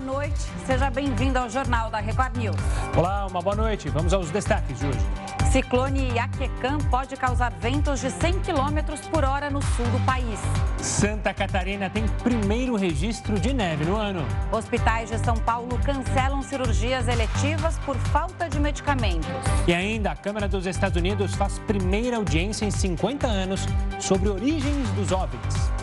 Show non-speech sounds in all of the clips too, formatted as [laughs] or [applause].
noite. Seja bem-vindo ao Jornal da Record News. Olá, uma boa noite. Vamos aos destaques de hoje. Ciclone Iaquecã pode causar ventos de 100 km por hora no sul do país. Santa Catarina tem primeiro registro de neve no ano. Hospitais de São Paulo cancelam cirurgias eletivas por falta de medicamentos. E ainda, a Câmara dos Estados Unidos faz primeira audiência em 50 anos sobre origens dos OVNIs.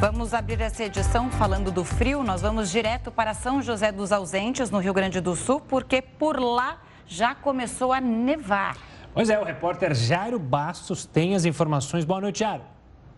Vamos abrir essa edição falando do frio. Nós vamos direto para São José dos Ausentes, no Rio Grande do Sul, porque por lá já começou a nevar. Pois é, o repórter Jairo Bastos tem as informações. Boa noite, Jairo.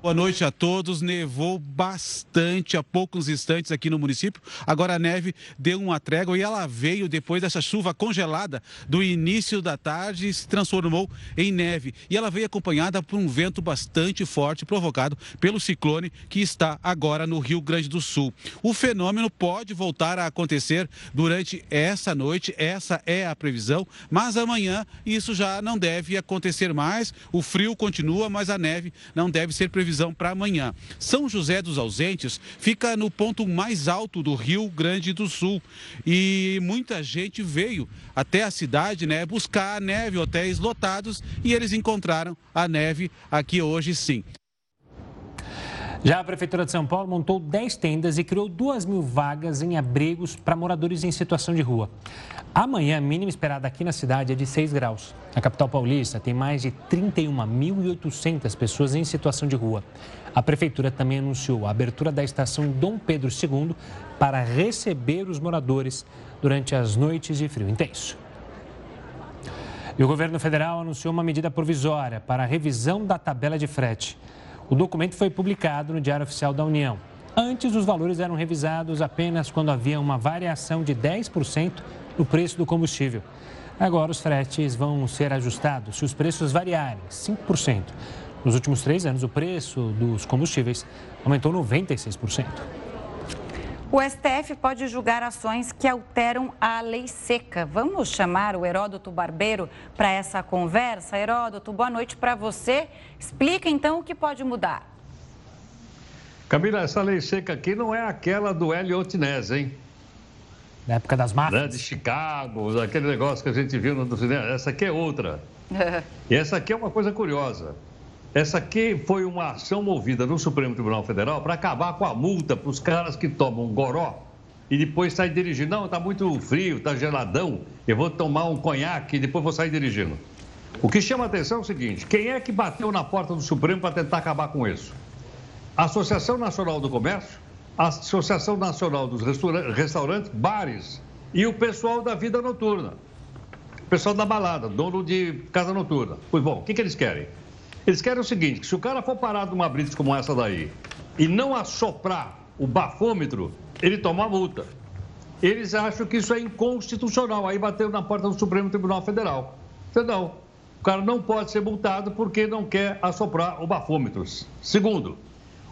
Boa noite a todos. Nevou bastante há poucos instantes aqui no município. Agora a neve deu uma trégua e ela veio depois dessa chuva congelada do início da tarde e se transformou em neve. E ela veio acompanhada por um vento bastante forte provocado pelo ciclone que está agora no Rio Grande do Sul. O fenômeno pode voltar a acontecer durante essa noite, essa é a previsão, mas amanhã isso já não deve acontecer mais. O frio continua, mas a neve não deve ser previsão previsão para amanhã. São José dos Ausentes fica no ponto mais alto do Rio Grande do Sul e muita gente veio até a cidade, né, buscar a neve, hotéis lotados e eles encontraram a neve aqui hoje sim. Já a Prefeitura de São Paulo montou 10 tendas e criou 2 mil vagas em abrigos para moradores em situação de rua. Amanhã, a mínima esperada aqui na cidade é de 6 graus. A capital paulista tem mais de 31.800 pessoas em situação de rua. A prefeitura também anunciou a abertura da estação Dom Pedro II para receber os moradores durante as noites de frio intenso. E o governo federal anunciou uma medida provisória para a revisão da tabela de frete. O documento foi publicado no Diário Oficial da União. Antes, os valores eram revisados apenas quando havia uma variação de 10% no preço do combustível. Agora, os fretes vão ser ajustados se os preços variarem 5%. Nos últimos três anos, o preço dos combustíveis aumentou 96%. O STF pode julgar ações que alteram a lei seca. Vamos chamar o Heródoto Barbeiro para essa conversa. Heródoto, boa noite para você. Explica então o que pode mudar. Camila, essa lei seca aqui não é aquela do Elliot Ness, hein? Na época das máfias. Né? De Chicago, aquele negócio que a gente viu no cinema. Essa aqui é outra. [laughs] e essa aqui é uma coisa curiosa. Essa aqui foi uma ação movida no Supremo Tribunal Federal para acabar com a multa para os caras que tomam goró e depois saem dirigindo. Não, está muito frio, está geladão, eu vou tomar um conhaque e depois vou sair dirigindo. O que chama a atenção é o seguinte: quem é que bateu na porta do Supremo para tentar acabar com isso? A Associação Nacional do Comércio a Associação Nacional dos Restaurantes, Bares e o pessoal da vida noturna. O pessoal da balada, dono de casa noturna. Pois bom, o que, que eles querem? Eles querem o seguinte, que se o cara for parado numa blitz como essa daí e não assoprar o bafômetro, ele toma a multa. Eles acham que isso é inconstitucional. Aí bateu na porta do Supremo Tribunal Federal. Não, o cara não pode ser multado porque não quer assoprar o bafômetro. Segundo,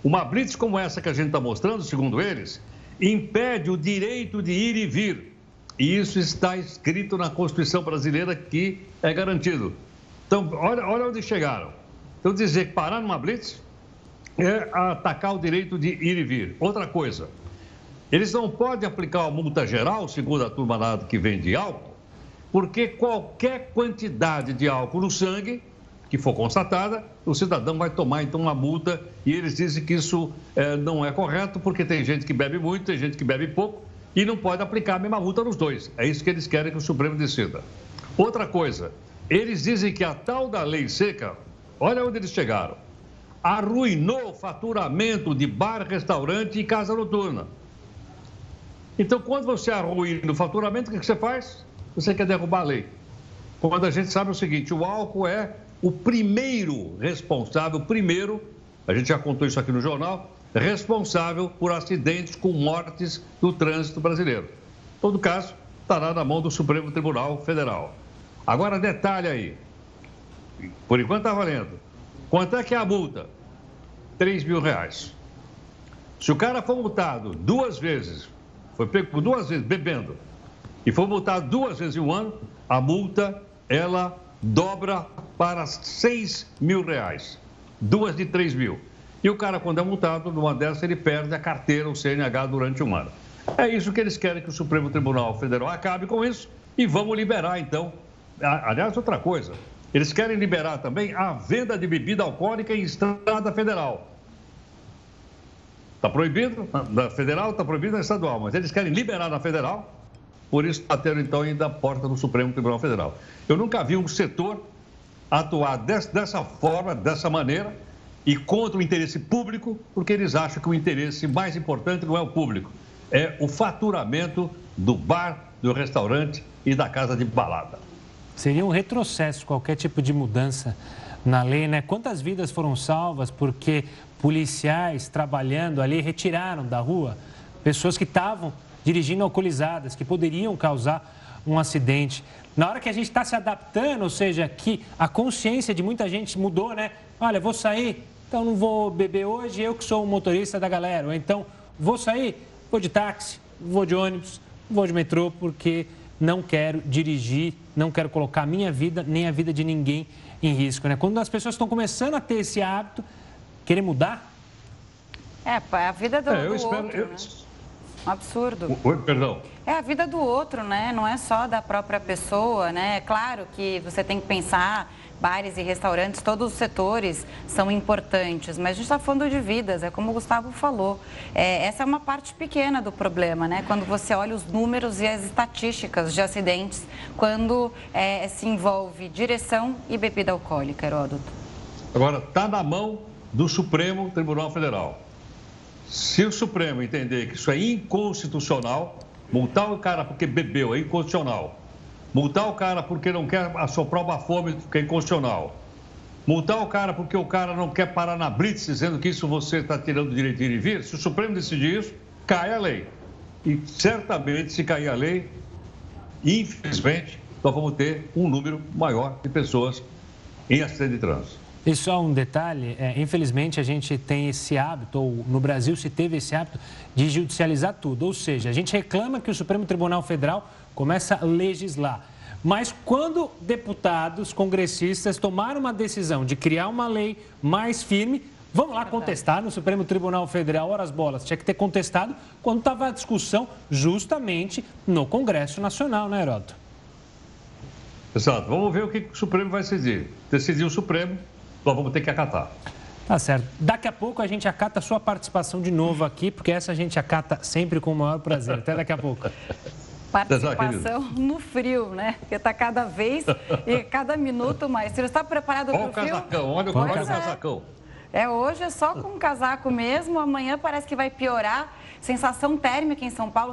uma blitz como essa que a gente está mostrando, segundo eles, impede o direito de ir e vir. E isso está escrito na Constituição brasileira que é garantido. Então, olha, olha onde chegaram. Então, dizer que parar numa blitz é atacar o direito de ir e vir. Outra coisa, eles não podem aplicar uma multa geral, segundo a turma lá que vende álcool, porque qualquer quantidade de álcool no sangue que for constatada, o cidadão vai tomar então uma multa e eles dizem que isso é, não é correto porque tem gente que bebe muito, tem gente que bebe pouco e não pode aplicar a mesma multa nos dois. É isso que eles querem que o Supremo decida. Outra coisa, eles dizem que a tal da lei seca, olha onde eles chegaram, arruinou o faturamento de bar, restaurante e casa noturna. Então, quando você arruina o faturamento, o que você faz? Você quer derrubar a lei. Quando a gente sabe o seguinte, o álcool é o primeiro responsável, primeiro, a gente já contou isso aqui no jornal, responsável por acidentes com mortes no trânsito brasileiro. Em todo caso, estará na mão do Supremo Tribunal Federal. Agora, detalhe aí. Por enquanto está valendo. Quanto é que é a multa? 3 mil reais. Se o cara for multado duas vezes, foi pego por duas vezes bebendo, e for multado duas vezes em um ano, a multa, ela dobra para 6 mil reais. Duas de 3 mil. E o cara, quando é multado, numa dessas, ele perde a carteira, o CNH, durante um ano. É isso que eles querem que o Supremo Tribunal Federal acabe com isso e vamos liberar, então. Aliás, outra coisa, eles querem liberar também a venda de bebida alcoólica em estrada federal. Está proibido na federal, está proibido na estadual, mas eles querem liberar na federal, por isso bateram então ainda a porta do Supremo Tribunal Federal. Eu nunca vi um setor atuar dessa forma, dessa maneira, e contra o interesse público, porque eles acham que o interesse mais importante não é o público, é o faturamento do bar, do restaurante e da casa de balada. Seria um retrocesso qualquer tipo de mudança na lei, né? Quantas vidas foram salvas porque policiais trabalhando ali retiraram da rua pessoas que estavam dirigindo alcoolizadas, que poderiam causar um acidente. Na hora que a gente está se adaptando, ou seja, que a consciência de muita gente mudou, né? Olha, vou sair, então não vou beber hoje, eu que sou o motorista da galera. Ou então, vou sair, vou de táxi, vou de ônibus, vou de metrô, porque não quero dirigir, não quero colocar a minha vida nem a vida de ninguém em risco. Né? Quando as pessoas estão começando a ter esse hábito, querer mudar? É, a vida do, é, eu do espero, outro, eu... né? Um absurdo. Oi, perdão. É a vida do outro, né? Não é só da própria pessoa, né? É claro que você tem que pensar bares e restaurantes, todos os setores são importantes, mas a gente está falando de vidas, é como o Gustavo falou. É, essa é uma parte pequena do problema, né? Quando você olha os números e as estatísticas de acidentes, quando é, se envolve direção e bebida alcoólica, Heródoto. Agora, está na mão do Supremo Tribunal Federal. Se o Supremo entender que isso é inconstitucional, multar o cara porque bebeu é inconstitucional. Multar o cara porque não quer assoprar uma fome, que é inconstitucional. Multar o cara porque o cara não quer parar na blitz, dizendo que isso você está tirando o direito de ir e vir. Se o Supremo decidir isso, cai a lei. E certamente, se cair a lei, infelizmente, nós vamos ter um número maior de pessoas em acidente de trânsito. E só um detalhe, é, infelizmente a gente tem esse hábito, ou no Brasil se teve esse hábito, de judicializar tudo. Ou seja, a gente reclama que o Supremo Tribunal Federal começa a legislar. Mas quando deputados, congressistas tomaram uma decisão de criar uma lei mais firme, vamos lá contestar no Supremo Tribunal Federal, horas bolas. Tinha que ter contestado quando estava a discussão justamente no Congresso Nacional, né, Heródoto? Exato. Vamos ver o que o Supremo vai decidir. Decidir o Supremo, nós vamos ter que acatar. Tá certo. Daqui a pouco a gente acata a sua participação de novo aqui, porque essa a gente acata sempre com o maior prazer. Até daqui a pouco. [laughs] Participação no frio, né? Porque está cada vez e [laughs] cada minuto mais. Você está preparado para o frio? Casacão, olha, olha o casacão. É, hoje é só com casaco mesmo, amanhã parece que vai piorar. Sensação térmica em São Paulo,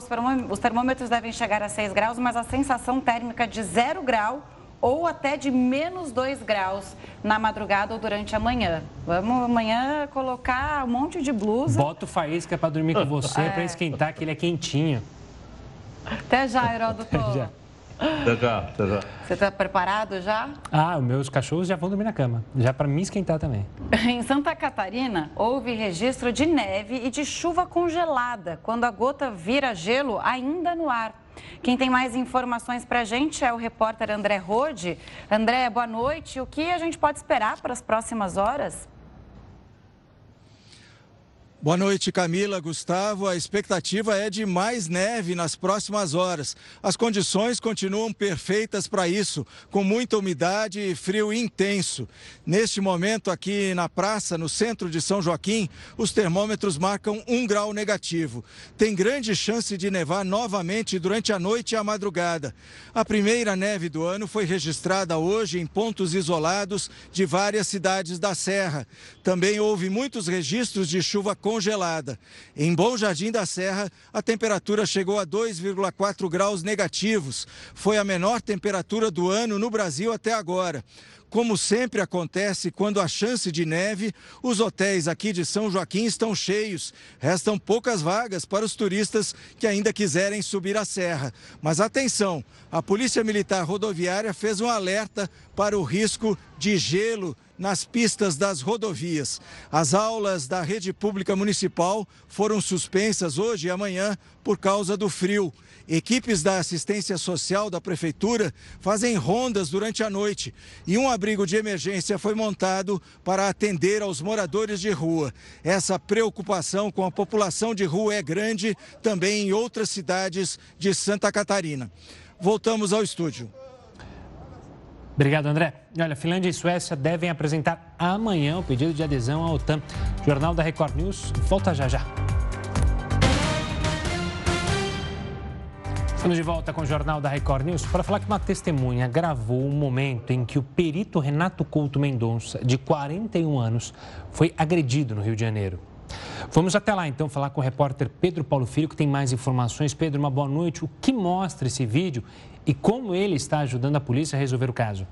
os termômetros devem chegar a 6 graus, mas a sensação térmica de 0 grau ou até de menos 2 graus na madrugada ou durante a manhã. Vamos amanhã colocar um monte de blusa. Bota o faísca para dormir com você, [laughs] é. para esquentar, que ele é quentinho. Até já, Heródoto. Até [laughs] já. Até já, até já. Você está preparado já? Ah, os meus cachorros já vão dormir na cama, já para me esquentar também. [laughs] Em Santa Catarina, houve registro de neve e de chuva congelada, quando a gota vira gelo ainda no ar. Quem tem mais informações para a gente é o repórter André Rode. André, boa noite. O que a gente pode esperar para as próximas horas? Boa noite, Camila, Gustavo. A expectativa é de mais neve nas próximas horas. As condições continuam perfeitas para isso, com muita umidade e frio intenso. Neste momento, aqui na praça, no centro de São Joaquim, os termômetros marcam um grau negativo. Tem grande chance de nevar novamente durante a noite e a madrugada. A primeira neve do ano foi registrada hoje em pontos isolados de várias cidades da Serra. Também houve muitos registros de chuva congelada. Em Bom Jardim da Serra, a temperatura chegou a 2,4 graus negativos. Foi a menor temperatura do ano no Brasil até agora. Como sempre acontece quando há chance de neve, os hotéis aqui de São Joaquim estão cheios. Restam poucas vagas para os turistas que ainda quiserem subir a serra. Mas atenção, a Polícia Militar Rodoviária fez um alerta para o risco de gelo nas pistas das rodovias. As aulas da rede pública municipal foram suspensas hoje e amanhã por causa do frio. Equipes da assistência social da prefeitura fazem rondas durante a noite e um abrigo de emergência foi montado para atender aos moradores de rua. Essa preocupação com a população de rua é grande também em outras cidades de Santa Catarina. Voltamos ao estúdio. Obrigado, André. Olha, Finlândia e Suécia devem apresentar amanhã o pedido de adesão à OTAN. Jornal da Record News volta já já. Estamos de volta com o Jornal da Record News para falar que uma testemunha gravou um momento em que o perito Renato Couto Mendonça, de 41 anos, foi agredido no Rio de Janeiro. Vamos até lá então falar com o repórter Pedro Paulo Filho, que tem mais informações. Pedro, uma boa noite. O que mostra esse vídeo e como ele está ajudando a polícia a resolver o caso.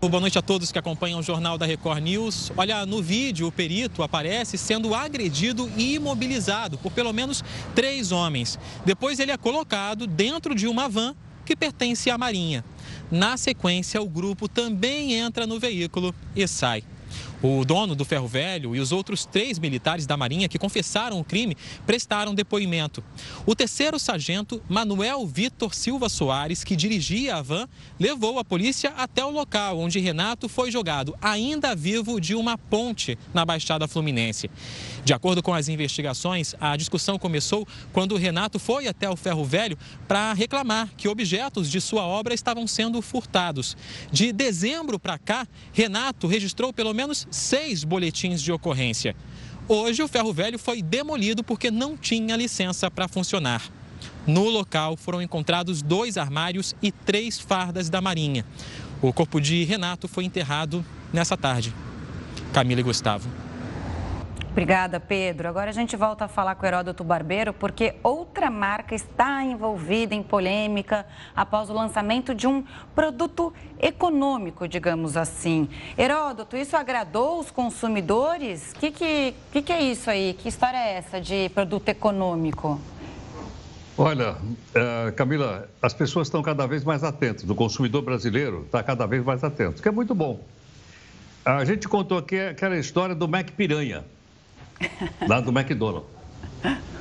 Boa noite a todos que acompanham o Jornal da Record News. Olha, no vídeo, o perito aparece sendo agredido e imobilizado por pelo menos três homens. Depois, ele é colocado dentro de uma van que pertence à Marinha. Na sequência, o grupo também entra no veículo e sai. O dono do ferro velho e os outros três militares da Marinha que confessaram o crime prestaram depoimento. O terceiro sargento, Manuel Vitor Silva Soares, que dirigia a van, levou a polícia até o local onde Renato foi jogado, ainda vivo, de uma ponte na Baixada Fluminense. De acordo com as investigações, a discussão começou quando Renato foi até o ferro velho para reclamar que objetos de sua obra estavam sendo furtados. De dezembro para cá, Renato registrou pelo menos seis boletins de ocorrência. Hoje, o ferro velho foi demolido porque não tinha licença para funcionar. No local foram encontrados dois armários e três fardas da Marinha. O corpo de Renato foi enterrado nessa tarde. Camila e Gustavo. Obrigada, Pedro. Agora a gente volta a falar com o Heródoto Barbeiro, porque outra marca está envolvida em polêmica após o lançamento de um produto econômico, digamos assim. Heródoto, isso agradou os consumidores? O que, que, que, que é isso aí? Que história é essa de produto econômico? Olha, uh, Camila, as pessoas estão cada vez mais atentas, o consumidor brasileiro está cada vez mais atento, que é muito bom. A gente contou aqui aquela história do Mac Piranha [laughs] lá do McDonald's.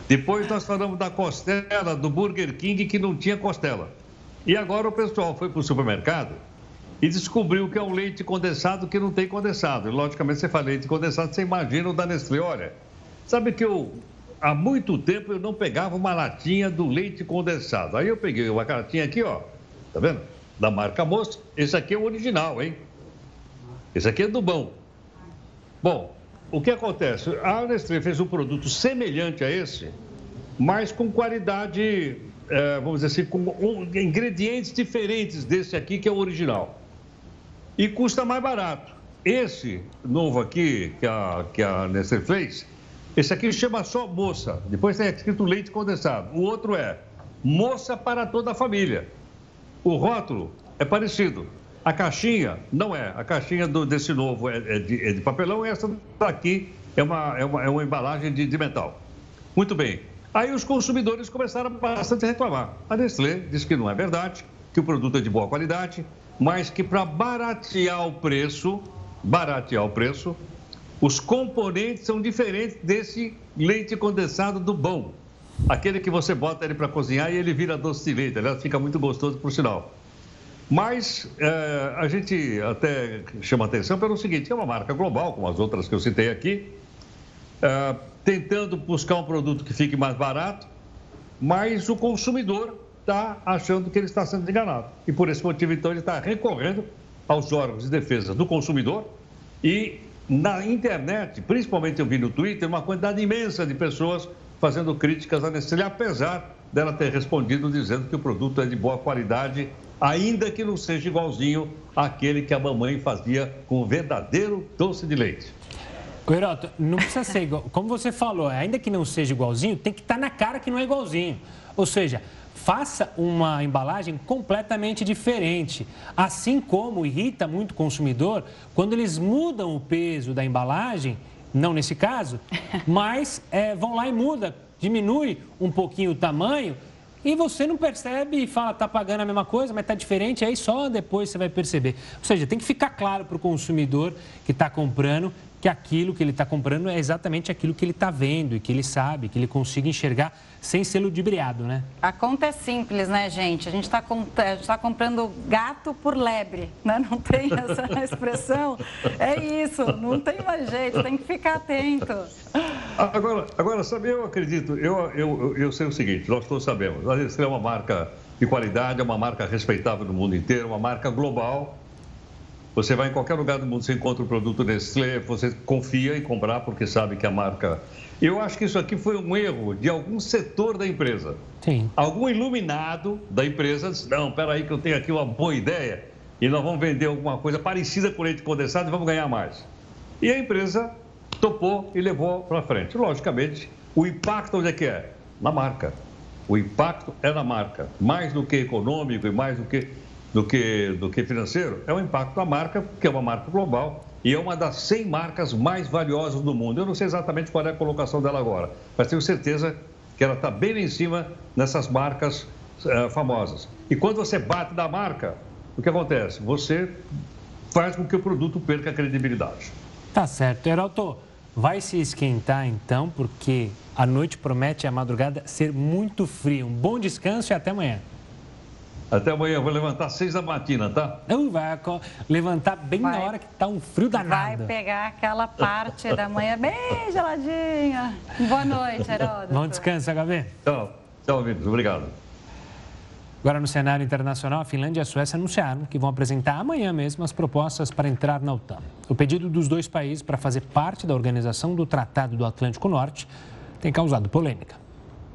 Depois nós falamos da costela do Burger King que não tinha costela. E agora o pessoal foi para o supermercado e descobriu que é um leite condensado que não tem condensado. E, logicamente, você fala leite condensado, você imagina o da Nestlé. Olha, sabe que eu, há muito tempo, eu não pegava uma latinha do leite condensado. Aí eu peguei uma latinha aqui, ó, tá vendo? Da marca Moça. Esse aqui é o original, hein? Esse aqui é do bom. Bom, o que acontece? A Nestlé fez um produto semelhante a esse, mas com qualidade, é, vamos dizer assim, com ingredientes diferentes desse aqui, que é o original. E custa mais barato. Esse novo aqui, que a, que a Nestlé fez, esse aqui chama só moça. Depois tem escrito leite condensado. O outro é moça para toda a família. O rótulo é parecido. A caixinha não é. A caixinha do, desse novo é, é, de, é, de, papelão e essa daqui é uma, é uma, é uma embalagem de, de metal. Muito bem. Aí os consumidores começaram bastante a reclamar. A Nestlé disse que não é verdade, que o produto é de boa qualidade, mas que para baratear o preço, baratear o preço, os componentes são diferentes desse leite condensado do bom. Aquele que você bota ele para cozinhar e ele vira doce de leite. Aliás, fica muito gostoso, por sinal. Mas é, a gente até chama atenção pelo seguinte: é uma marca global, como as outras que eu citei aqui, é, tentando buscar um produto que fique mais barato, mas o consumidor está achando que ele está sendo enganado. E por esse motivo, então, ele está recorrendo aos órgãos de defesa do consumidor e na internet, principalmente eu vi no Twitter, uma quantidade imensa de pessoas fazendo críticas à Nestlé, apesar dela ter respondido dizendo que o produto é de boa qualidade ainda que não seja igualzinho àquele que a mamãe fazia com o verdadeiro doce de leite. Coiroto, não precisa ser igual. Como você falou, ainda que não seja igualzinho, tem que estar tá na cara que não é igualzinho. Ou seja, faça uma embalagem completamente diferente. Assim como irrita muito o consumidor quando eles mudam o peso da embalagem, não nesse caso, [laughs] mas é, vão lá e muda, diminui um pouquinho o tamanho e você não percebe e fala, tá pagando a mesma coisa, mas tá diferente, aí só depois você vai perceber. Ou seja, tem que ficar claro para o consumidor que está comprando que aquilo que ele está comprando é exatamente aquilo que ele está vendo e que ele sabe, que ele consiga enxergar sem ser ludibriado, né? A conta é simples, né, gente? A gente está tá comprando gato por lebre, né? Não tem essa [laughs] expressão? É isso, não tem mais jeito, tem que ficar atento. Agora, agora sabe, eu acredito, eu, eu, eu sei o seguinte, nós todos sabemos, a Nestlé é uma marca de qualidade, é uma marca respeitável no mundo inteiro, uma marca global, você vai em qualquer lugar do mundo, você encontra o produto Nestlé, você confia em comprar porque sabe que a marca. Eu acho que isso aqui foi um erro de algum setor da empresa. Sim. Algum iluminado da empresa disse: não, peraí, que eu tenho aqui uma boa ideia e nós vamos vender alguma coisa parecida com leite condensado e vamos ganhar mais. E a empresa topou e levou para frente. Logicamente, o impacto onde é que é? Na marca. O impacto é na marca, mais do que econômico e mais do que do que, do que financeiro, é o impacto da marca, que é uma marca global e é uma das 100 marcas mais valiosas do mundo. Eu não sei exatamente qual é a colocação dela agora, mas tenho certeza que ela está bem em cima nessas marcas uh, famosas. E quando você bate da marca, o que acontece? Você faz com que o produto perca a credibilidade. Tá certo. Heraldo, vai se esquentar então, porque a noite promete a madrugada ser muito fria. Um bom descanso e até amanhã. Até amanhã, vou levantar às seis da matina, tá? Não, vai levantar bem vai, na hora que tá um frio danado. Vai pegar aquela parte da manhã bem geladinha. Boa noite, Heródoto. Bom descanso, HB. Tchau. Tchau, Vitor. Obrigado. Agora, no cenário internacional, a Finlândia e a Suécia anunciaram que vão apresentar amanhã mesmo as propostas para entrar na OTAN. O pedido dos dois países para fazer parte da organização do Tratado do Atlântico Norte tem causado polêmica.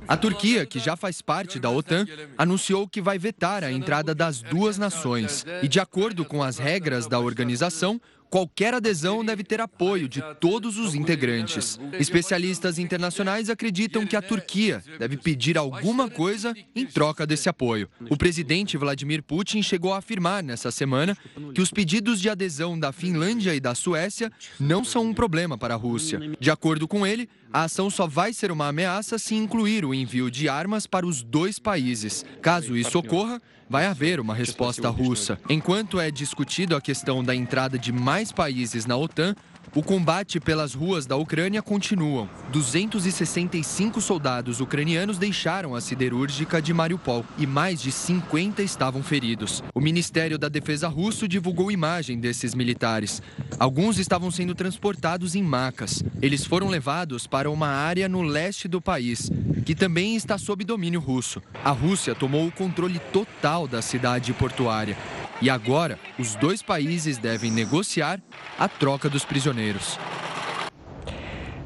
A Turquia, que já faz parte da OTAN, anunciou que vai vetar a entrada das duas nações. E, de acordo com as regras da organização, Qualquer adesão deve ter apoio de todos os integrantes. Especialistas internacionais acreditam que a Turquia deve pedir alguma coisa em troca desse apoio. O presidente Vladimir Putin chegou a afirmar nessa semana que os pedidos de adesão da Finlândia e da Suécia não são um problema para a Rússia. De acordo com ele, a ação só vai ser uma ameaça se incluir o envio de armas para os dois países. Caso isso ocorra, vai haver uma resposta russa. Enquanto é discutido a questão da entrada de mais países na OTAN, o combate pelas ruas da Ucrânia continua. 265 soldados ucranianos deixaram a siderúrgica de Mariupol e mais de 50 estavam feridos. O Ministério da Defesa russo divulgou imagem desses militares. Alguns estavam sendo transportados em macas. Eles foram levados para uma área no leste do país, que também está sob domínio russo. A Rússia tomou o controle total da cidade portuária. E agora, os dois países devem negociar a troca dos prisioneiros.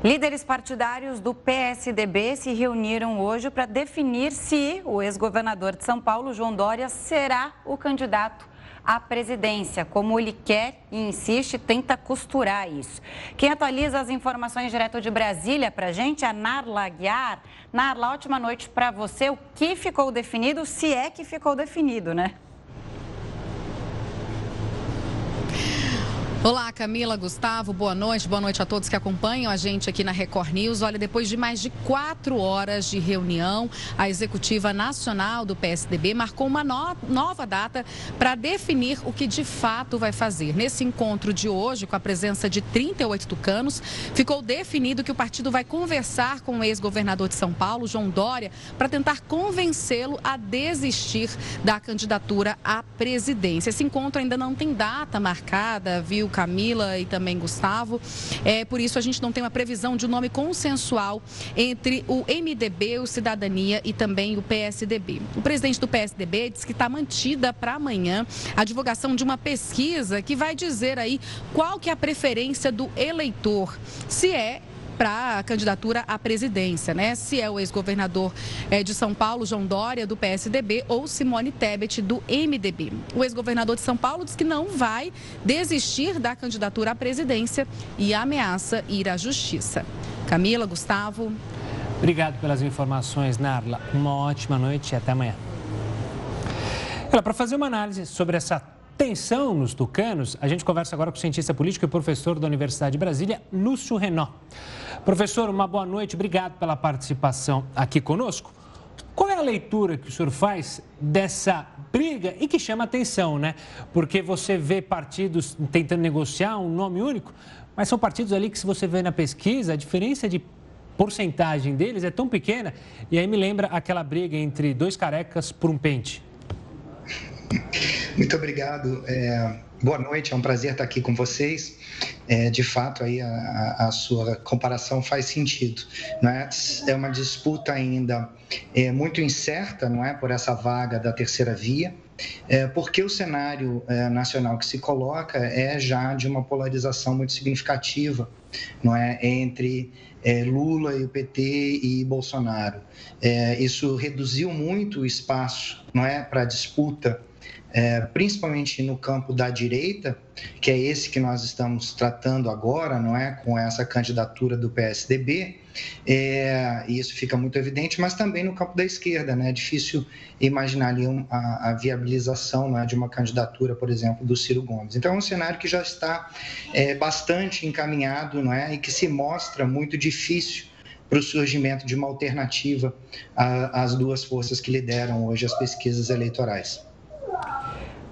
Líderes partidários do PSDB se reuniram hoje para definir se o ex-governador de São Paulo, João Dória, será o candidato à presidência. Como ele quer e insiste, tenta costurar isso. Quem atualiza as informações direto de Brasília para a gente é Narla Aguiar. Narla, ótima noite para você. O que ficou definido, se é que ficou definido, né? Olá, Camila, Gustavo, boa noite. Boa noite a todos que acompanham a gente aqui na Record News. Olha, depois de mais de quatro horas de reunião, a Executiva Nacional do PSDB marcou uma no nova data para definir o que de fato vai fazer. Nesse encontro de hoje, com a presença de 38 tucanos, ficou definido que o partido vai conversar com o ex-governador de São Paulo, João Dória, para tentar convencê-lo a desistir da candidatura à presidência. Esse encontro ainda não tem data marcada, viu? Camila e também Gustavo. É, por isso, a gente não tem uma previsão de um nome consensual entre o MDB, o Cidadania e também o PSDB. O presidente do PSDB diz que está mantida para amanhã a divulgação de uma pesquisa que vai dizer aí qual que é a preferência do eleitor. Se é para a candidatura à presidência, né? Se é o ex-governador é, de São Paulo, João Dória, do PSDB, ou Simone Tebet, do MDB. O ex-governador de São Paulo diz que não vai desistir da candidatura à presidência e ameaça ir à justiça. Camila, Gustavo. Obrigado pelas informações, Narla. Uma ótima noite e até amanhã. Para fazer uma análise sobre essa tensão nos tucanos, a gente conversa agora com o cientista político e professor da Universidade de Brasília, Lúcio Renó. Professor, uma boa noite, obrigado pela participação aqui conosco. Qual é a leitura que o senhor faz dessa briga e que chama atenção, né? Porque você vê partidos tentando negociar um nome único, mas são partidos ali que, se você vê na pesquisa, a diferença de porcentagem deles é tão pequena. E aí me lembra aquela briga entre dois carecas por um pente. Muito obrigado. É, boa noite, é um prazer estar aqui com vocês. É, de fato, aí a, a, sua comparação faz sentido. É? é uma disputa ainda é, muito incerta, não é, por essa vaga da terceira via. É, porque o cenário é, nacional que se coloca é já de uma polarização muito significativa, não é, entre é, Lula e o PT e Bolsonaro. Isso reduziu muito o espaço, não é, para disputa é, principalmente no campo da direita, que é esse que nós estamos tratando agora, não é, com essa candidatura do PSDB, é, e isso fica muito evidente, mas também no campo da esquerda, né, é difícil imaginar ali um, a, a, viabilização né, de uma candidatura, por exemplo, do Ciro Gomes. Então, é um cenário que já está é, bastante encaminhado, não é, e que se mostra muito difícil para o surgimento de uma alternativa às duas forças que lideram hoje as pesquisas eleitorais.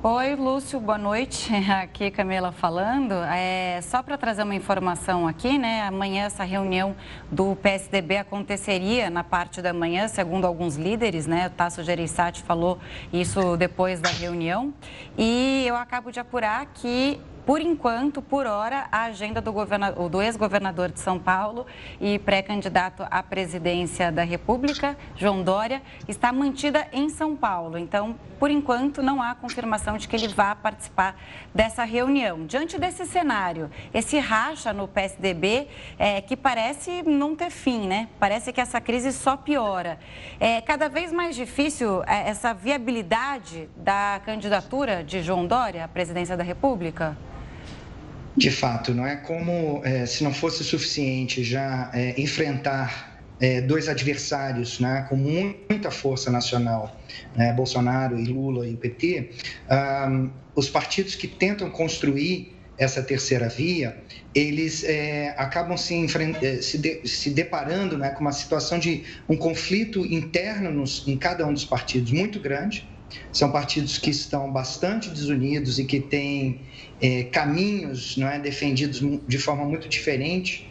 Oi, Lúcio, boa noite. [laughs] Aqui Camila falando. É, só para trazer uma informação aqui, né? Amanhã essa reunião do PSDB aconteceria na parte da manhã, segundo alguns líderes, né? O Tasso Gereissati falou isso depois da reunião. E eu acabo de apurar que por enquanto, por hora, a agenda do, do ex-governador de São Paulo e pré-candidato à presidência da República, João Dória, está mantida em São Paulo. Então, por enquanto, não há confirmação de que ele vá participar dessa reunião. Diante desse cenário, esse racha no PSDB, é, que parece não ter fim, né? Parece que essa crise só piora. É cada vez mais difícil é, essa viabilidade da candidatura de João Dória à presidência da República? De fato, não é como é, se não fosse suficiente já é, enfrentar é, dois adversários né, com muita força nacional, né, Bolsonaro e Lula e o PT, um, os partidos que tentam construir essa terceira via, eles é, acabam se, é, se, de, se deparando né, com uma situação de um conflito interno nos, em cada um dos partidos muito grande. São partidos que estão bastante desunidos e que têm é, caminhos não é, defendidos de forma muito diferente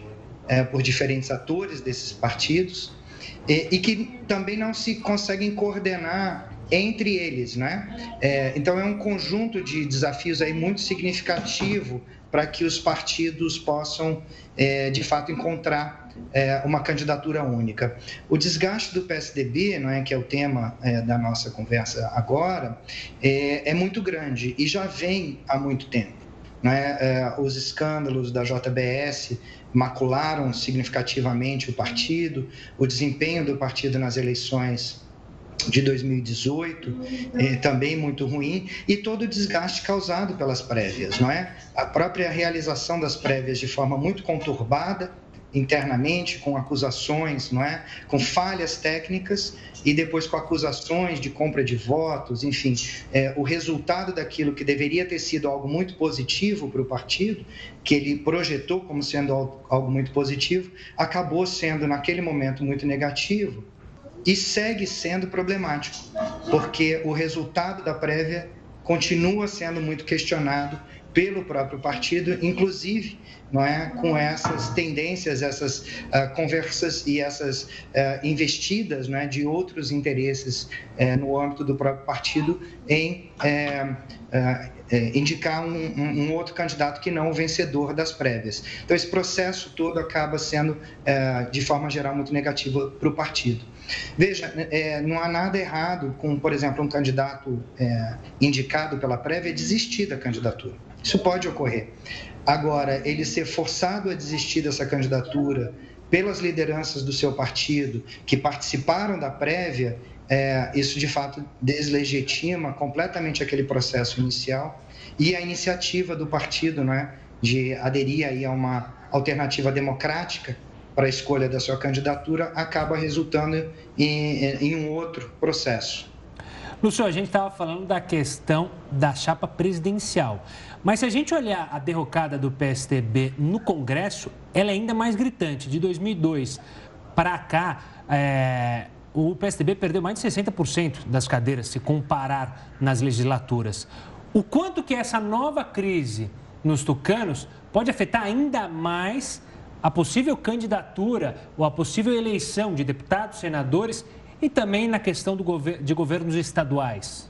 é, por diferentes atores desses partidos e, e, que também não se conseguem coordenar entre eles, né? É, então é um conjunto de desafios aí muito significativo para que os partidos possam, é, de fato, encontrar é, uma candidatura única. O desgaste do PSDB, não é, que é o tema é, da nossa conversa agora, é, é muito grande e já vem há muito tempo. Né? Os escândalos da JBS macularam significativamente o partido, o desempenho do partido nas eleições de 2018 é, também muito ruim e todo o desgaste causado pelas prévias, não é? A própria realização das prévias de forma muito conturbada internamente com acusações, não é? Com falhas técnicas e depois com acusações de compra de votos, enfim, é, o resultado daquilo que deveria ter sido algo muito positivo para o partido, que ele projetou como sendo algo muito positivo, acabou sendo naquele momento muito negativo e segue sendo problemático, porque o resultado da prévia continua sendo muito questionado pelo próprio partido, inclusive não é, com essas tendências, essas uh, conversas e essas uh, investidas não é, de outros interesses uh, no âmbito do próprio partido em eh, indicar um, um, um, outro candidato que não o vencedor das prévias. Então, esse processo todo acaba sendo, de forma geral, muito negativo para o partido. Veja, não há nada errado com, por exemplo, um candidato indicado pela prévia desistir da candidatura. Isso pode ocorrer. Agora, ele ser forçado a desistir dessa candidatura pelas lideranças do seu partido que participaram da prévia, é, isso de fato deslegitima completamente aquele processo inicial e a iniciativa do partido né, de aderir aí a uma alternativa democrática para a escolha da sua candidatura acaba resultando em, em um outro processo. Lúcio, a gente estava falando da questão da chapa presidencial. Mas se a gente olhar a derrocada do PSDB no Congresso, ela é ainda mais gritante. De 2002 para cá, é, o PSDB perdeu mais de 60% das cadeiras, se comparar nas legislaturas. O quanto que essa nova crise nos tucanos pode afetar ainda mais a possível candidatura ou a possível eleição de deputados, senadores e também na questão gover de governos estaduais?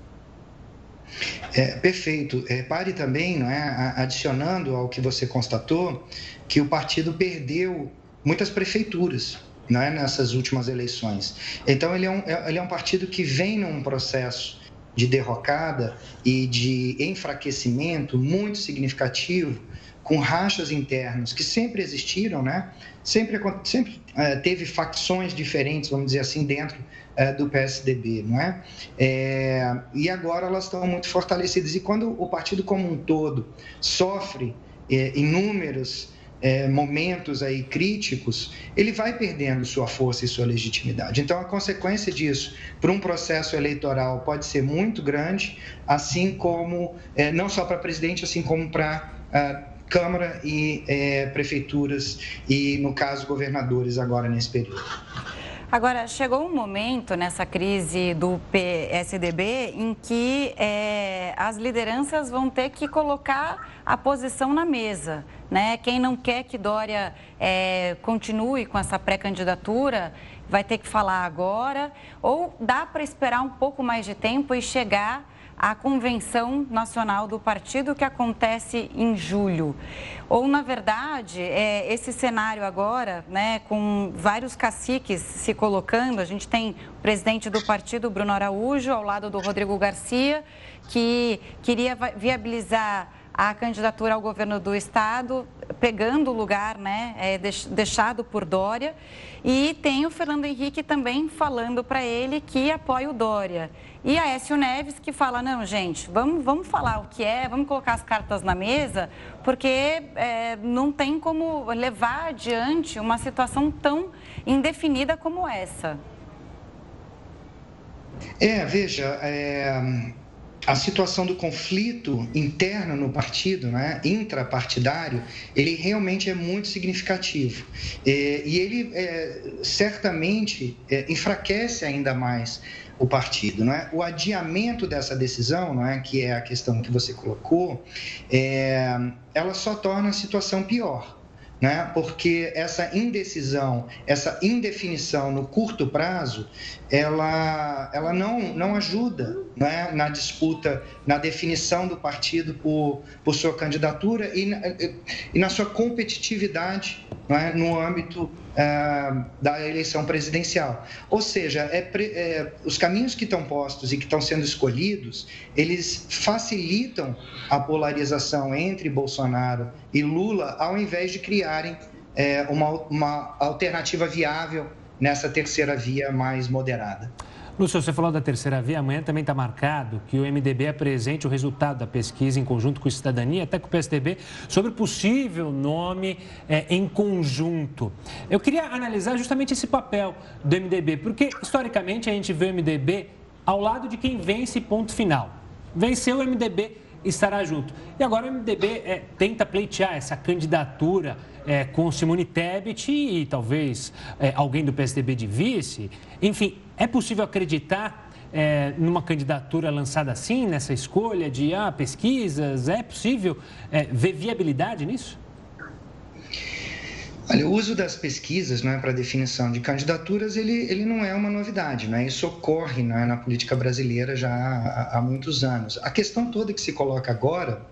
É, perfeito. Repare também, não é, adicionando ao que você constatou, que o partido perdeu muitas prefeituras não é, nessas últimas eleições. Então, ele é, um, é, ele é um partido que vem num processo de derrocada e de enfraquecimento muito significativo, com rachas internos que sempre existiram, né? Sempre, sempre uh, teve facções diferentes, vamos dizer assim, dentro uh, do PSDB, não é? é? E agora elas estão muito fortalecidas. E quando o partido como um todo sofre é, inúmeros é, momentos aí críticos, ele vai perdendo sua força e sua legitimidade. Então, a consequência disso para um processo eleitoral pode ser muito grande, assim como, não só para presidente, assim como para uh, Câmara e é, prefeituras e, no caso, governadores agora nesse período. Agora, chegou um momento nessa crise do PSDB em que é, as lideranças vão ter que colocar a posição na mesa. Né? Quem não quer que Dória é, continue com essa pré-candidatura vai ter que falar agora, ou dá para esperar um pouco mais de tempo e chegar à convenção nacional do partido que acontece em julho. Ou, na verdade, é, esse cenário agora, né, com vários caciques se colocando, a gente tem o presidente do partido, Bruno Araújo, ao lado do Rodrigo Garcia, que queria viabilizar a candidatura ao governo do estado, pegando o lugar né, é, deixado por Dória. E tem o Fernando Henrique também falando para ele que apoia o Dória. E a Écio Neves que fala, não, gente, vamos, vamos falar o que é, vamos colocar as cartas na mesa, porque é, não tem como levar adiante uma situação tão indefinida como essa. É, veja, é, a situação do conflito interno no partido, né, intrapartidário, ele realmente é muito significativo. É, e ele é, certamente é, enfraquece ainda mais o partido. Não é? O adiamento dessa decisão, não é, que é a questão que você colocou, é, ela só torna a situação pior né? porque essa indecisão, essa indefinição no curto prazo, ela, ela não, não ajuda né? na disputa, na definição do partido por, por sua candidatura e na, e na sua competitividade né? no âmbito uh, da eleição presidencial. Ou seja, é, é, os caminhos que estão postos e que estão sendo escolhidos, eles facilitam a polarização entre Bolsonaro e Lula, ao invés de criarem é, uma, uma alternativa viável nessa terceira via mais moderada. Lúcio, você falou da terceira via, amanhã também está marcado que o MDB apresente o resultado da pesquisa em conjunto com a Cidadania, até com o PSDB, sobre o possível nome é, em conjunto. Eu queria analisar justamente esse papel do MDB, porque historicamente a gente vê o MDB ao lado de quem vence ponto final. Venceu o MDB, estará junto. E agora o MDB é, tenta pleitear essa candidatura é, com Simone Tebet e, talvez é, alguém do PSDB de vice. Enfim, é possível acreditar é, numa candidatura lançada assim, nessa escolha de ah, pesquisas? É possível é, ver viabilidade nisso? Olha, o uso das pesquisas é, para definição de candidaturas, ele, ele não é uma novidade, né? isso ocorre né, na política brasileira já há, há muitos anos. A questão toda que se coloca agora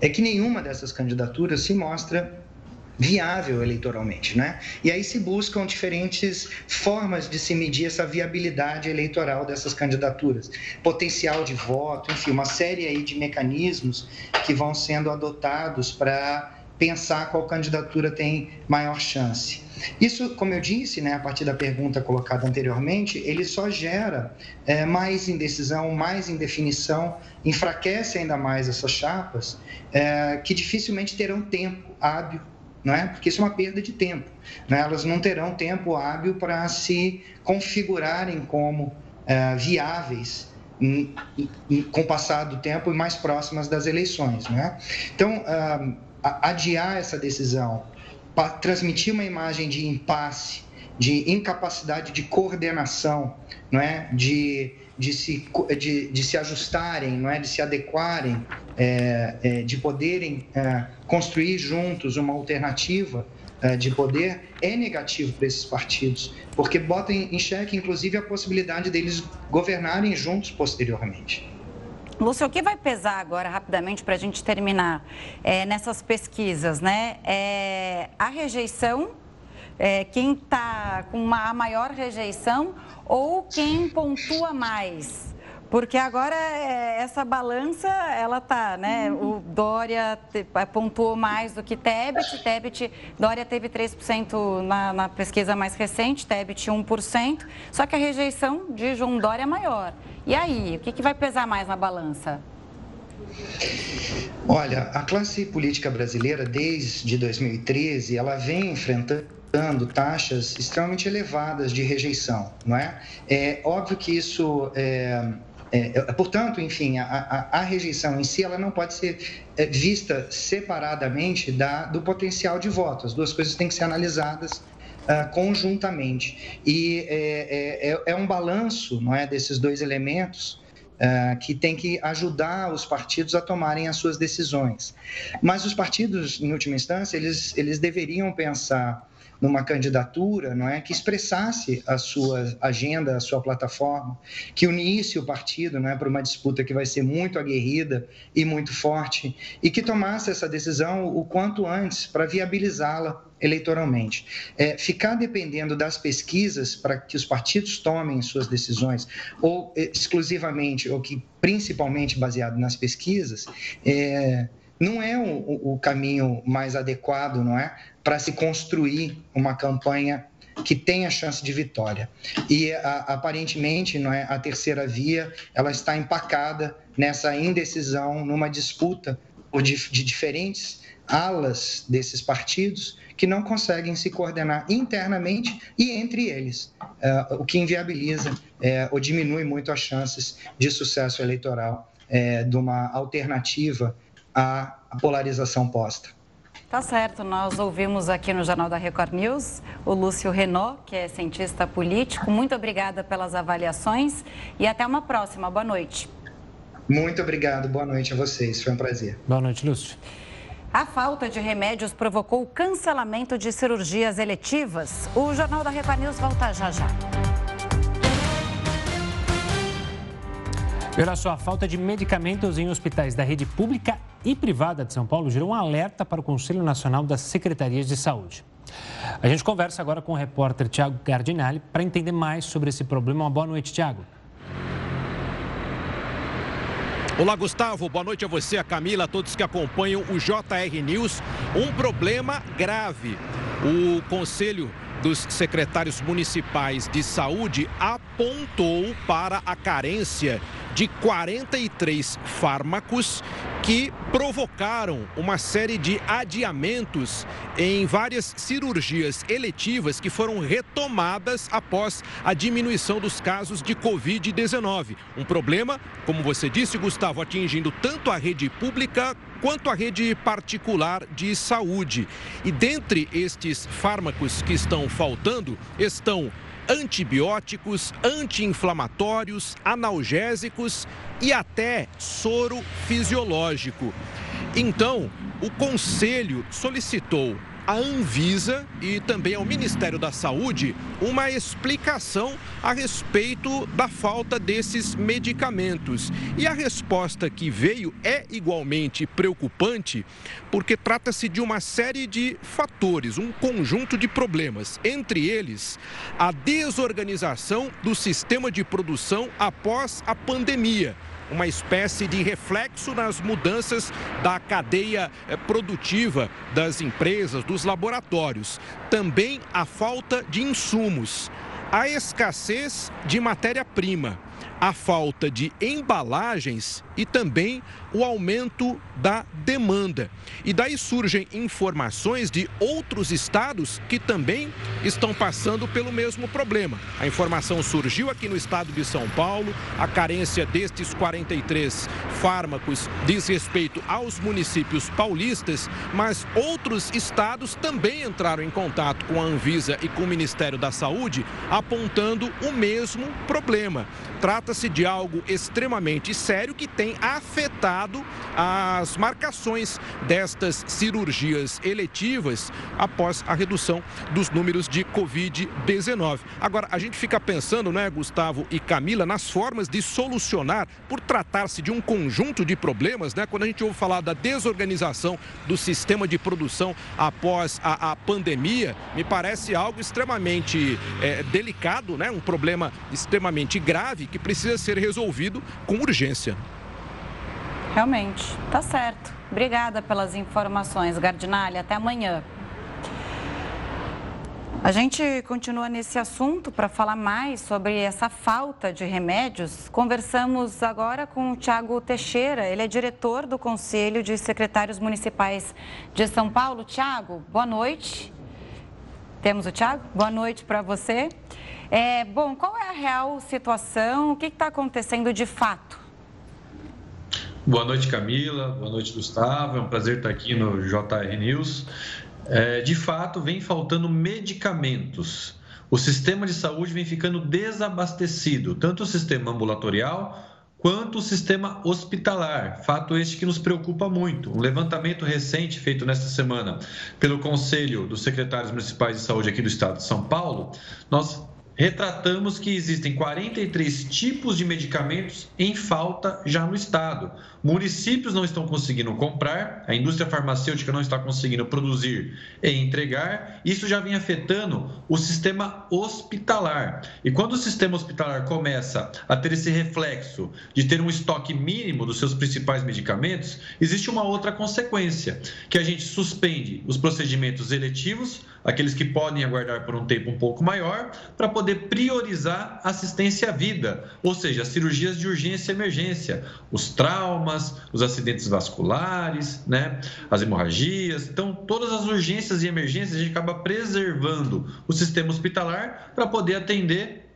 é que nenhuma dessas candidaturas se mostra viável eleitoralmente, né? E aí se buscam diferentes formas de se medir essa viabilidade eleitoral dessas candidaturas, potencial de voto, enfim, uma série aí de mecanismos que vão sendo adotados para pensar qual candidatura tem maior chance. Isso, como eu disse, né, a partir da pergunta colocada anteriormente, ele só gera é, mais indecisão, mais indefinição, enfraquece ainda mais essas chapas, é, que dificilmente terão tempo hábil não é? Porque isso é uma perda de tempo. Né? Elas não terão tempo hábil para se configurarem como é, viáveis em, em, com o passar do tempo e mais próximas das eleições, né? Então, uh, adiar essa decisão, transmitir uma imagem de impasse de incapacidade de coordenação, não é? de, de, se, de, de se ajustarem, não é? de se adequarem, é, é, de poderem é, construir juntos uma alternativa é, de poder, é negativo para esses partidos, porque bota em xeque, inclusive, a possibilidade deles governarem juntos posteriormente. Lúcio, o que vai pesar agora, rapidamente, para a gente terminar é, nessas pesquisas, né? É, a rejeição, é, quem está com uma maior rejeição ou quem pontua mais? Porque agora é, essa balança, ela tá, né? O Dória pontuou mais do que Tebet. Tebet, Dória teve 3% na, na pesquisa mais recente, Tebet 1%. Só que a rejeição de João Dória é maior. E aí, o que, que vai pesar mais na balança? Olha, a classe política brasileira, desde 2013, ela vem enfrentando taxas extremamente elevadas de rejeição, não é? É óbvio que isso é, é, portanto, enfim, a, a, a, rejeição em si ela não pode ser é, vista separadamente da, do potencial de voto. As duas coisas têm que ser analisadas uh, conjuntamente. E é, é, é, é, um balanço não é, desses dois elementos uh, que tem que ajudar os partidos a tomarem as suas decisões. Mas os partidos, em última instância, eles, eles deveriam pensar numa candidatura, não é, que expressasse a sua agenda, a sua plataforma, que unisse o partido, não é, para uma disputa que vai ser muito aguerrida e muito forte e que tomasse essa decisão o quanto antes para viabilizá-la eleitoralmente. É, ficar dependendo das pesquisas para que os partidos tomem suas decisões, ou exclusivamente, ou que principalmente baseado nas pesquisas, é, não é o, o, caminho mais adequado, não é? Para se construir uma campanha que tenha chance de vitória. E a, aparentemente, não é, a terceira via, ela está empacada nessa indecisão, numa disputa de, de diferentes alas desses partidos que não conseguem se coordenar internamente e entre eles, uh, o que inviabiliza uh, ou diminui muito as chances de sucesso eleitoral uh, de uma alternativa à polarização posta. Tá certo, nós ouvimos aqui no Jornal da Record News o Lúcio Renault, que é cientista político. Muito obrigada pelas avaliações e até uma próxima. Boa noite. Muito obrigado, boa noite a vocês, foi um prazer. Boa noite, Lúcio. A falta de remédios provocou o cancelamento de cirurgias eletivas. O Jornal da Record News volta já já. Olha só, a falta de medicamentos em hospitais da rede pública e privada de São Paulo gerou um alerta para o Conselho Nacional das Secretarias de Saúde. A gente conversa agora com o repórter Tiago Gardinali para entender mais sobre esse problema. Uma boa noite, Tiago. Olá, Gustavo. Boa noite a você, a Camila, a todos que acompanham o JR News. Um problema grave. O Conselho dos secretários municipais de saúde apontou para a carência de 43 fármacos que provocaram uma série de adiamentos em várias cirurgias eletivas que foram retomadas após a diminuição dos casos de Covid-19. Um problema, como você disse, Gustavo, atingindo tanto a rede pública quanto a rede particular de saúde. E dentre estes fármacos que estão faltando estão antibióticos, anti-inflamatórios, analgésicos e até soro fisiológico. Então, o conselho solicitou à Anvisa e também ao Ministério da Saúde uma explicação a respeito da falta desses medicamentos. E a resposta que veio é igualmente preocupante, porque trata-se de uma série de fatores, um conjunto de problemas, entre eles a desorganização do sistema de produção após a pandemia uma espécie de reflexo nas mudanças da cadeia eh, produtiva das empresas, dos laboratórios. Também a falta de insumos, a escassez de matéria-prima a falta de embalagens e também o aumento da demanda. E daí surgem informações de outros estados que também estão passando pelo mesmo problema. A informação surgiu aqui no estado de São Paulo, a carência destes 43 fármacos diz respeito aos municípios paulistas, mas outros estados também entraram em contato com a Anvisa e com o Ministério da Saúde, apontando o mesmo problema. Trata-se de algo extremamente sério que tem afetado as marcações destas cirurgias eletivas após a redução dos números de Covid-19. Agora, a gente fica pensando, né, Gustavo e Camila, nas formas de solucionar, por tratar-se de um conjunto de problemas, né? Quando a gente ouve falar da desorganização do sistema de produção após a, a pandemia, me parece algo extremamente é, delicado, né? Um problema extremamente grave que precisa ser resolvido com urgência. Realmente, tá certo. Obrigada pelas informações, Gardinalha. Até amanhã. A gente continua nesse assunto para falar mais sobre essa falta de remédios. Conversamos agora com o Tiago Teixeira, ele é diretor do Conselho de Secretários Municipais de São Paulo. Tiago, boa noite. Temos o Tiago? Boa noite para você. É, bom, qual é a real situação? O que está acontecendo de fato? Boa noite, Camila. Boa noite, Gustavo. É um prazer estar aqui no JR News. É, de fato, vem faltando medicamentos. O sistema de saúde vem ficando desabastecido, tanto o sistema ambulatorial quanto o sistema hospitalar. Fato este que nos preocupa muito. Um levantamento recente feito nesta semana pelo Conselho dos Secretários Municipais de Saúde aqui do Estado de São Paulo, nós retratamos que existem 43 tipos de medicamentos em falta já no estado. Municípios não estão conseguindo comprar, a indústria farmacêutica não está conseguindo produzir e entregar. Isso já vem afetando o sistema hospitalar. E quando o sistema hospitalar começa a ter esse reflexo de ter um estoque mínimo dos seus principais medicamentos, existe uma outra consequência, que a gente suspende os procedimentos eletivos, aqueles que podem aguardar por um tempo um pouco maior, para poder priorizar assistência à vida, ou seja, cirurgias de urgência e emergência, os traumas, os acidentes vasculares, né, as hemorragias. Então, todas as urgências e emergências a gente acaba preservando o sistema hospitalar para poder atender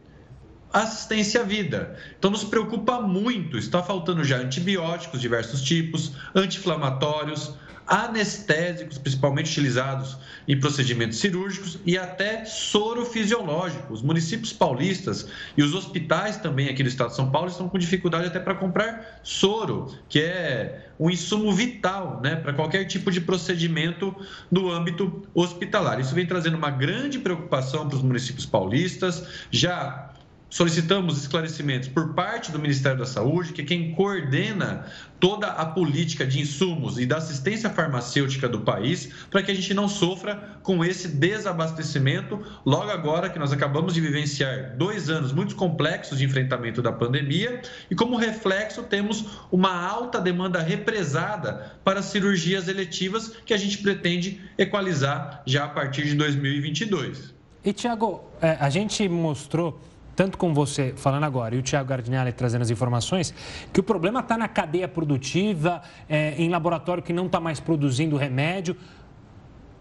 assistência à vida. Então, nos preocupa muito, está faltando já antibióticos, diversos tipos, anti-inflamatórios, anestésicos, principalmente utilizados em procedimentos cirúrgicos, e até soro fisiológico. Os municípios paulistas e os hospitais também aqui do estado de São Paulo estão com dificuldade até para comprar soro, que é um insumo vital né, para qualquer tipo de procedimento no âmbito hospitalar. Isso vem trazendo uma grande preocupação para os municípios paulistas. Já solicitamos esclarecimentos por parte do Ministério da Saúde, que é quem coordena toda a política de insumos e da assistência farmacêutica do país, para que a gente não sofra com esse desabastecimento, logo agora que nós acabamos de vivenciar dois anos muito complexos de enfrentamento da pandemia, e como reflexo temos uma alta demanda represada para cirurgias eletivas que a gente pretende equalizar já a partir de 2022. E, Tiago, é, a gente mostrou tanto com você falando agora e o Tiago Gardinelli trazendo as informações, que o problema está na cadeia produtiva, é, em laboratório que não está mais produzindo remédio.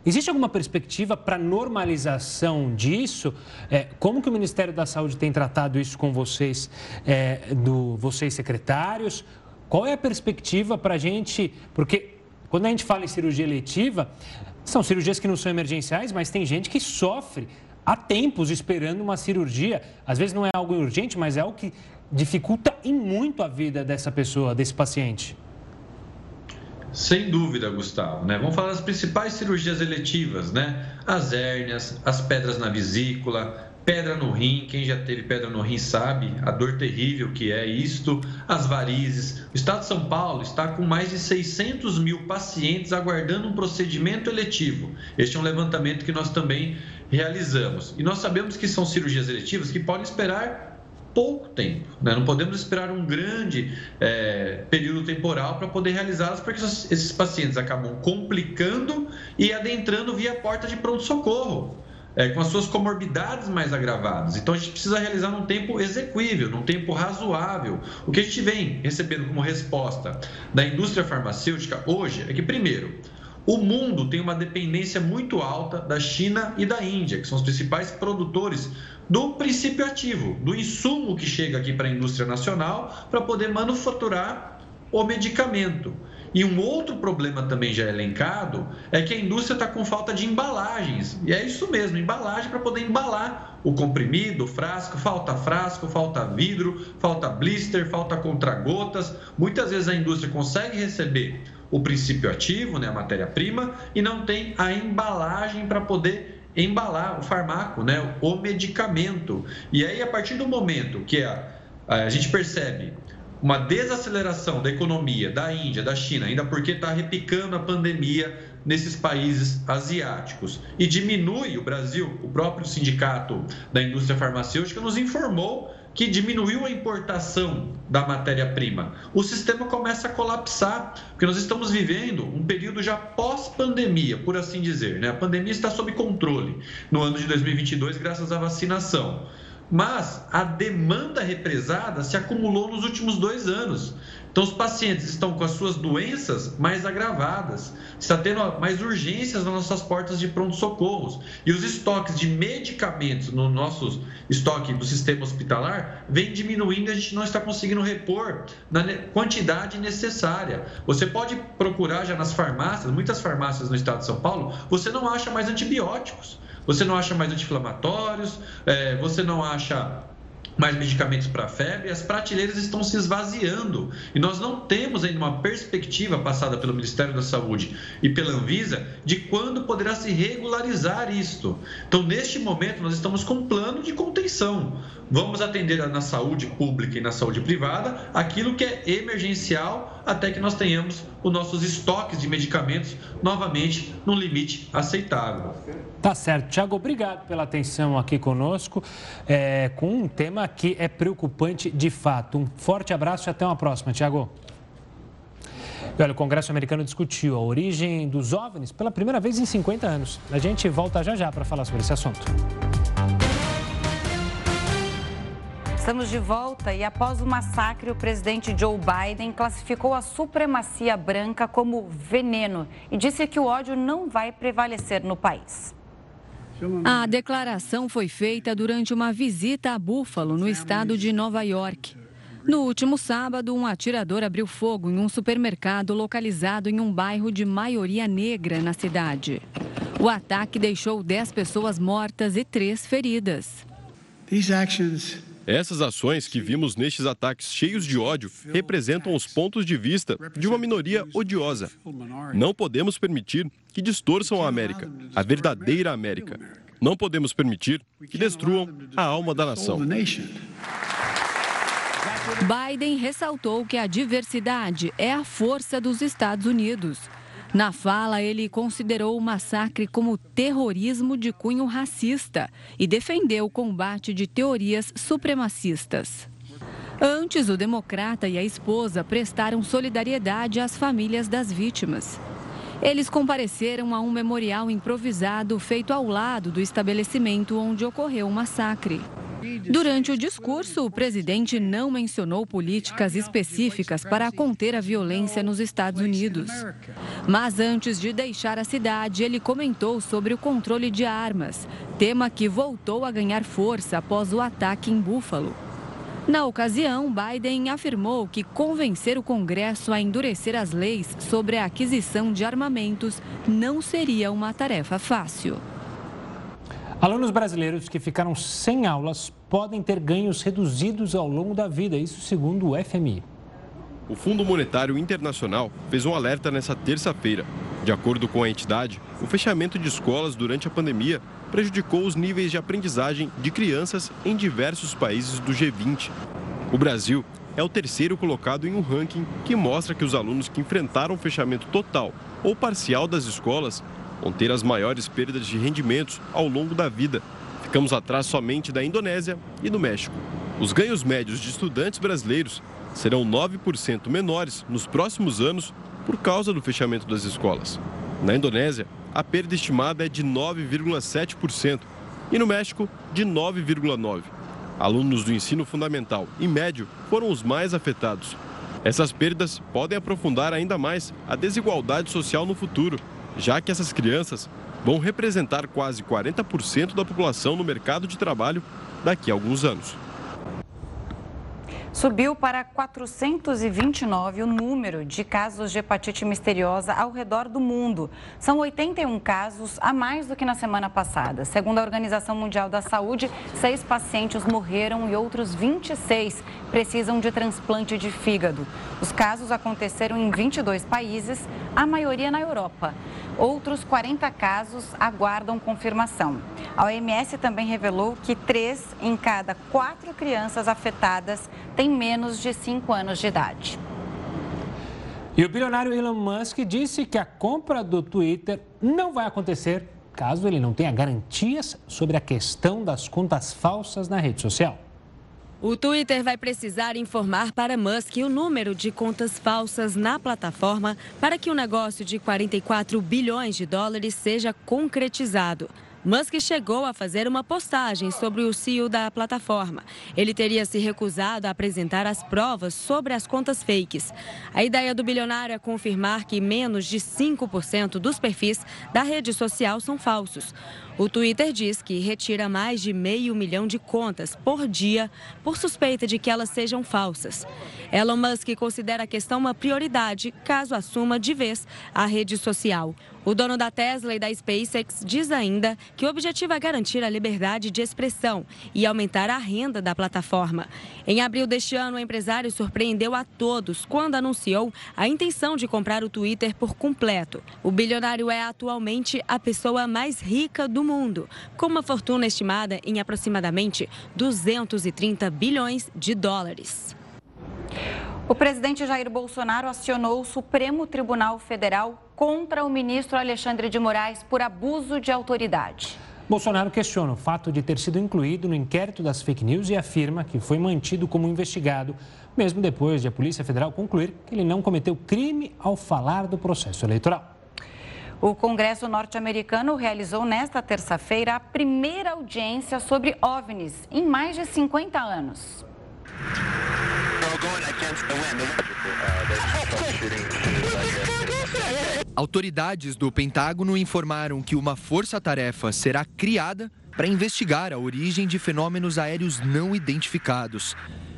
Existe alguma perspectiva para normalização disso? É, como que o Ministério da Saúde tem tratado isso com vocês, é, do, vocês secretários? Qual é a perspectiva para a gente? Porque quando a gente fala em cirurgia eletiva, são cirurgias que não são emergenciais, mas tem gente que sofre há tempos esperando uma cirurgia. Às vezes não é algo urgente, mas é algo que dificulta em muito a vida dessa pessoa, desse paciente. Sem dúvida, Gustavo. Né? Vamos falar das principais cirurgias eletivas, né? As hérnias, as pedras na vesícula, pedra no rim. Quem já teve pedra no rim sabe a dor terrível que é isto. As varizes. O Estado de São Paulo está com mais de 600 mil pacientes aguardando um procedimento eletivo. Este é um levantamento que nós também realizamos. E nós sabemos que são cirurgias eletivas que podem esperar pouco tempo. Né? Não podemos esperar um grande é, período temporal para poder realizá-las, porque esses pacientes acabam complicando e adentrando via porta de pronto-socorro. é, com as suas comorbidades mais agravadas. Então a gente precisa realizar num tempo execuível, num tempo razoável. O que a gente vem recebendo como resposta da indústria farmacêutica hoje é que, primeiro, o mundo tem uma dependência muito alta da China e da Índia, que são os principais produtores do princípio ativo, do insumo que chega aqui para a indústria nacional para poder manufaturar o medicamento. E um outro problema também já elencado é que a indústria está com falta de embalagens. E é isso mesmo, embalagem para poder embalar o comprimido, o frasco, falta frasco, falta vidro, falta blister, falta contragotas. Muitas vezes a indústria consegue receber o princípio ativo, né, a matéria-prima, e não tem a embalagem para poder embalar o farmaco, né, o medicamento. E aí, a partir do momento que a, a gente percebe uma desaceleração da economia da Índia, da China, ainda porque está repicando a pandemia nesses países asiáticos. E diminui o Brasil, o próprio sindicato da indústria farmacêutica nos informou que diminuiu a importação da matéria-prima. O sistema começa a colapsar, porque nós estamos vivendo um período já pós-pandemia, por assim dizer. Né? A pandemia está sob controle no ano de 2022, graças à vacinação. Mas a demanda represada se acumulou nos últimos dois anos. Então, os pacientes estão com as suas doenças mais agravadas, está tendo mais urgências nas nossas portas de pronto-socorros. E os estoques de medicamentos no nosso estoque do sistema hospitalar vem diminuindo e a gente não está conseguindo repor na quantidade necessária. Você pode procurar já nas farmácias, muitas farmácias no estado de São Paulo, você não acha mais antibióticos, você não acha mais anti-inflamatórios, é, você não acha mais medicamentos para febre, as prateleiras estão se esvaziando. E nós não temos ainda uma perspectiva passada pelo Ministério da Saúde e pela Anvisa de quando poderá se regularizar isto. Então, neste momento, nós estamos com um plano de contenção. Vamos atender na saúde pública e na saúde privada aquilo que é emergencial até que nós tenhamos os nossos estoques de medicamentos novamente no limite aceitável. Tá certo. Tiago, obrigado pela atenção aqui conosco, é, com um tema que é preocupante de fato. Um forte abraço e até uma próxima, Tiago. olha, o Congresso americano discutiu a origem dos OVNIs pela primeira vez em 50 anos. A gente volta já já para falar sobre esse assunto. Estamos de volta e após o massacre, o presidente Joe Biden classificou a supremacia branca como veneno e disse que o ódio não vai prevalecer no país. A declaração foi feita durante uma visita a Buffalo, no estado de Nova York. No último sábado, um atirador abriu fogo em um supermercado localizado em um bairro de maioria negra na cidade. O ataque deixou 10 pessoas mortas e 3 feridas. These actions essas ações que vimos nestes ataques cheios de ódio representam os pontos de vista de uma minoria odiosa. Não podemos permitir que distorçam a América, a verdadeira América. Não podemos permitir que destruam a alma da nação. Biden ressaltou que a diversidade é a força dos Estados Unidos. Na fala, ele considerou o massacre como terrorismo de cunho racista e defendeu o combate de teorias supremacistas. Antes, o democrata e a esposa prestaram solidariedade às famílias das vítimas. Eles compareceram a um memorial improvisado feito ao lado do estabelecimento onde ocorreu o massacre. Durante o discurso, o presidente não mencionou políticas específicas para conter a violência nos Estados Unidos. Mas antes de deixar a cidade, ele comentou sobre o controle de armas, tema que voltou a ganhar força após o ataque em Buffalo. Na ocasião, Biden afirmou que convencer o Congresso a endurecer as leis sobre a aquisição de armamentos não seria uma tarefa fácil. Alunos brasileiros que ficaram sem aulas podem ter ganhos reduzidos ao longo da vida, isso segundo o FMI. O Fundo Monetário Internacional fez um alerta nessa terça-feira. De acordo com a entidade, o fechamento de escolas durante a pandemia prejudicou os níveis de aprendizagem de crianças em diversos países do G20. O Brasil é o terceiro colocado em um ranking que mostra que os alunos que enfrentaram o fechamento total ou parcial das escolas vão ter as maiores perdas de rendimentos ao longo da vida. Ficamos atrás somente da Indonésia e do México. Os ganhos médios de estudantes brasileiros serão 9% menores nos próximos anos por causa do fechamento das escolas. Na Indonésia, a perda estimada é de 9,7%, e no México, de 9,9. Alunos do ensino fundamental e médio foram os mais afetados. Essas perdas podem aprofundar ainda mais a desigualdade social no futuro, já que essas crianças vão representar quase 40% da população no mercado de trabalho daqui a alguns anos. Subiu para 429 o número de casos de hepatite misteriosa ao redor do mundo. São 81 casos a mais do que na semana passada. Segundo a Organização Mundial da Saúde, seis pacientes morreram e outros 26 precisam de transplante de fígado. Os casos aconteceram em 22 países, a maioria na Europa. Outros 40 casos aguardam confirmação. A OMS também revelou que três em cada quatro crianças afetadas têm menos de 5 anos de idade. E o bilionário Elon Musk disse que a compra do Twitter não vai acontecer caso ele não tenha garantias sobre a questão das contas falsas na rede social. O Twitter vai precisar informar para Musk o número de contas falsas na plataforma para que o negócio de 44 bilhões de dólares seja concretizado. Musk chegou a fazer uma postagem sobre o CEO da plataforma. Ele teria se recusado a apresentar as provas sobre as contas fakes. A ideia do bilionário é confirmar que menos de 5% dos perfis da rede social são falsos. O Twitter diz que retira mais de meio milhão de contas por dia por suspeita de que elas sejam falsas. Elon Musk considera a questão uma prioridade caso assuma de vez a rede social. O dono da Tesla e da SpaceX diz ainda que o objetivo é garantir a liberdade de expressão e aumentar a renda da plataforma. Em abril deste ano, o empresário surpreendeu a todos quando anunciou a intenção de comprar o Twitter por completo. O bilionário é atualmente a pessoa mais rica do mundo, com uma fortuna estimada em aproximadamente 230 bilhões de dólares. O presidente Jair Bolsonaro acionou o Supremo Tribunal Federal contra o ministro Alexandre de Moraes por abuso de autoridade. Bolsonaro questiona o fato de ter sido incluído no inquérito das fake news e afirma que foi mantido como investigado, mesmo depois de a Polícia Federal concluir que ele não cometeu crime ao falar do processo eleitoral. O Congresso norte-americano realizou nesta terça-feira a primeira audiência sobre OVNIs em mais de 50 anos. Autoridades do Pentágono informaram que uma força-tarefa será criada para investigar a origem de fenômenos aéreos não identificados.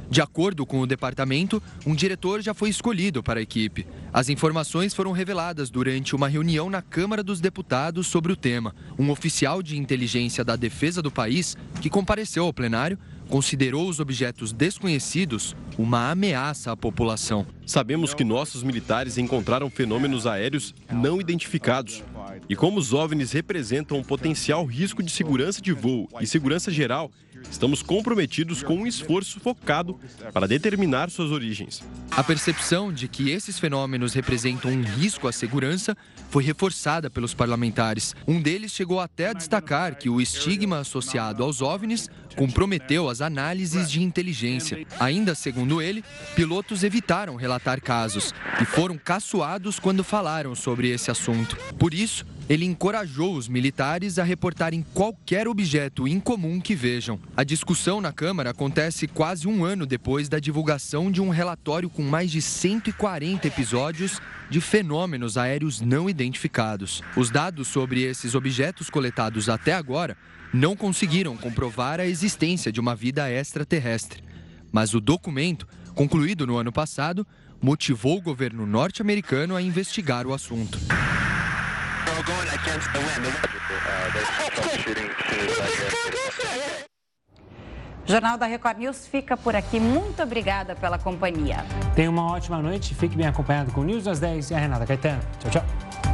De acordo com o departamento, um diretor já foi escolhido para a equipe. As informações foram reveladas durante uma reunião na Câmara dos Deputados sobre o tema. Um oficial de inteligência da defesa do país, que compareceu ao plenário, considerou os objetos desconhecidos uma ameaça à população. Sabemos que nossos militares encontraram fenômenos aéreos não identificados. E como os OVNIs representam um potencial risco de segurança de voo e segurança geral, Estamos comprometidos com um esforço focado para determinar suas origens. A percepção de que esses fenômenos representam um risco à segurança foi reforçada pelos parlamentares. Um deles chegou até a destacar que o estigma associado aos OVNIs comprometeu as análises de inteligência. Ainda segundo ele, pilotos evitaram relatar casos e foram caçoados quando falaram sobre esse assunto. Por isso, ele encorajou os militares a reportarem qualquer objeto incomum que vejam. A discussão na Câmara acontece quase um ano depois da divulgação de um relatório com mais de 140 episódios de fenômenos aéreos não identificados. Os dados sobre esses objetos coletados até agora não conseguiram comprovar a existência de uma vida extraterrestre. Mas o documento, concluído no ano passado, motivou o governo norte-americano a investigar o assunto. O Jornal da Record News fica por aqui. Muito obrigada pela companhia. Tenha uma ótima noite. Fique bem acompanhado com o News das 10 e a Renata Caetano. Tchau, tchau.